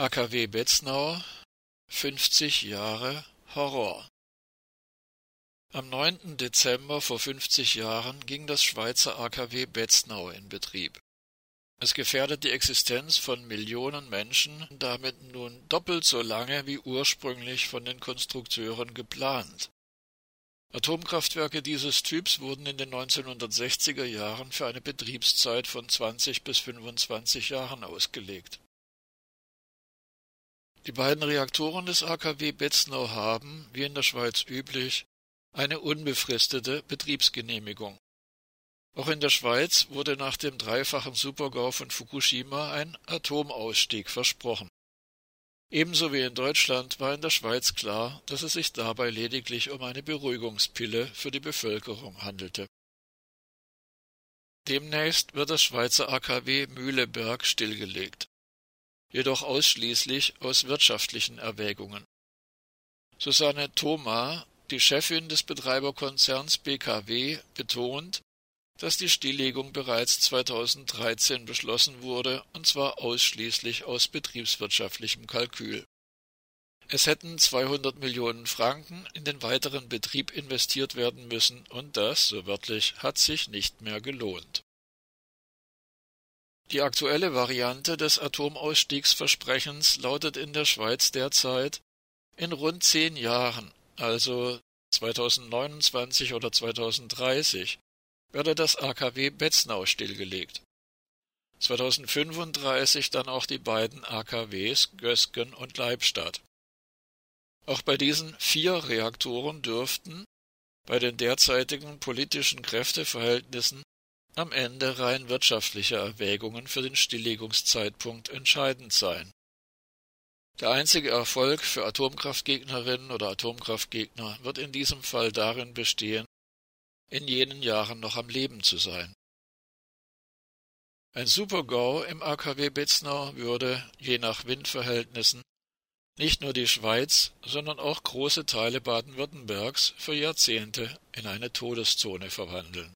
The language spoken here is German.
AKW Betznau 50 Jahre Horror Am 9. Dezember vor 50 Jahren ging das Schweizer AKW Betznau in Betrieb. Es gefährdet die Existenz von Millionen Menschen damit nun doppelt so lange wie ursprünglich von den Konstrukteuren geplant. Atomkraftwerke dieses Typs wurden in den 1960er Jahren für eine Betriebszeit von 20 bis 25 Jahren ausgelegt die beiden Reaktoren des AKW Betznau haben, wie in der Schweiz üblich, eine unbefristete Betriebsgenehmigung. Auch in der Schweiz wurde nach dem dreifachen Supergau von Fukushima ein Atomausstieg versprochen. Ebenso wie in Deutschland war in der Schweiz klar, dass es sich dabei lediglich um eine Beruhigungspille für die Bevölkerung handelte. Demnächst wird das Schweizer AKW Mühleberg stillgelegt jedoch ausschließlich aus wirtschaftlichen Erwägungen. Susanne Thoma, die Chefin des Betreiberkonzerns BKW, betont, dass die Stilllegung bereits 2013 beschlossen wurde, und zwar ausschließlich aus betriebswirtschaftlichem Kalkül. Es hätten 200 Millionen Franken in den weiteren Betrieb investiert werden müssen, und das, so wörtlich, hat sich nicht mehr gelohnt die aktuelle Variante des Atomausstiegsversprechens lautet in der Schweiz derzeit in rund zehn Jahren, also 2029 oder 2030, werde das AKW Betznau stillgelegt. 2035 dann auch die beiden AKWs Gösgen und Leibstadt. Auch bei diesen vier Reaktoren dürften, bei den derzeitigen politischen Kräfteverhältnissen, am Ende rein wirtschaftliche Erwägungen für den Stilllegungszeitpunkt entscheidend sein. Der einzige Erfolg für Atomkraftgegnerinnen oder Atomkraftgegner wird in diesem Fall darin bestehen, in jenen Jahren noch am Leben zu sein. Ein Supergau im AKW Betznau würde, je nach Windverhältnissen, nicht nur die Schweiz, sondern auch große Teile Baden-Württembergs für Jahrzehnte in eine Todeszone verwandeln